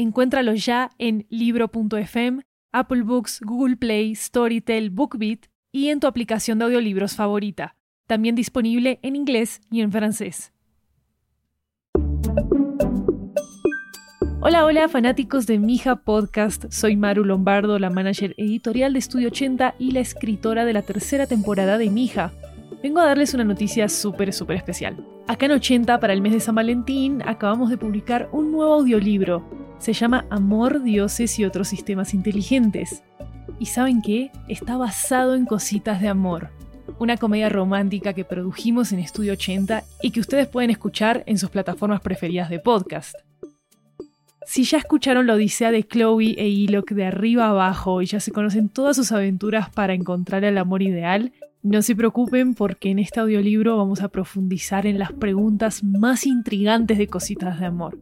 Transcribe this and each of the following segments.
Encuéntralo ya en libro.fm, Apple Books, Google Play, Storytel, BookBeat y en tu aplicación de audiolibros favorita. También disponible en inglés y en francés. Hola, hola fanáticos de Mija Podcast, soy Maru Lombardo, la manager editorial de Estudio 80 y la escritora de la tercera temporada de Mija. Vengo a darles una noticia súper, súper especial. Acá en 80, para el mes de San Valentín, acabamos de publicar un nuevo audiolibro, se llama Amor, Dioses y otros sistemas inteligentes. ¿Y saben qué? Está basado en Cositas de Amor, una comedia romántica que produjimos en Estudio 80 y que ustedes pueden escuchar en sus plataformas preferidas de podcast. Si ya escucharon la odisea de Chloe e Ilok de arriba abajo y ya se conocen todas sus aventuras para encontrar el amor ideal, no se preocupen porque en este audiolibro vamos a profundizar en las preguntas más intrigantes de Cositas de Amor.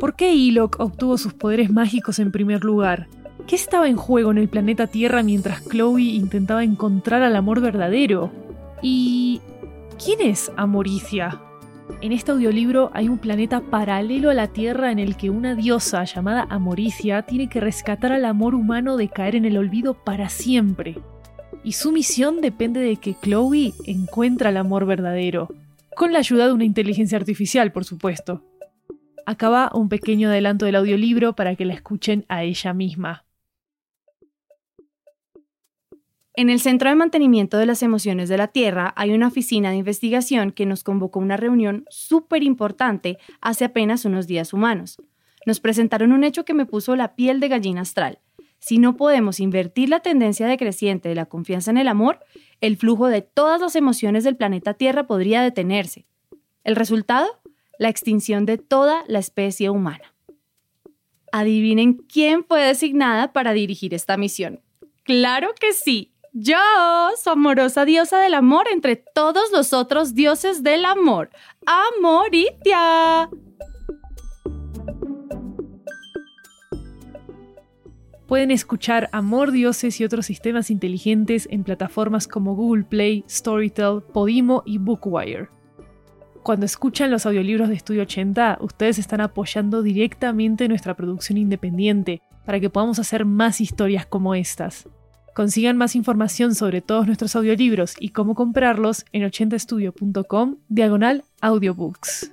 ¿Por qué Ilok obtuvo sus poderes mágicos en primer lugar? ¿Qué estaba en juego en el planeta Tierra mientras Chloe intentaba encontrar al amor verdadero? ¿Y quién es Amoricia? En este audiolibro hay un planeta paralelo a la Tierra en el que una diosa llamada Amoricia tiene que rescatar al amor humano de caer en el olvido para siempre. Y su misión depende de que Chloe encuentre el amor verdadero, con la ayuda de una inteligencia artificial, por supuesto. Acaba un pequeño adelanto del audiolibro para que la escuchen a ella misma. En el Centro de Mantenimiento de las Emociones de la Tierra hay una oficina de investigación que nos convocó a una reunión súper importante hace apenas unos días humanos. Nos presentaron un hecho que me puso la piel de gallina astral. Si no podemos invertir la tendencia decreciente de la confianza en el amor, el flujo de todas las emociones del planeta Tierra podría detenerse. ¿El resultado? La extinción de toda la especie humana. Adivinen quién fue designada para dirigir esta misión. Claro que sí, yo, su amorosa diosa del amor entre todos los otros dioses del amor, Amoritia. Pueden escuchar Amor, Dioses y otros sistemas inteligentes en plataformas como Google Play, Storytel, Podimo y Bookwire cuando escuchan los audiolibros de Estudio 80, ustedes están apoyando directamente nuestra producción independiente para que podamos hacer más historias como estas. Consigan más información sobre todos nuestros audiolibros y cómo comprarlos en 80estudio.com diagonal audiobooks.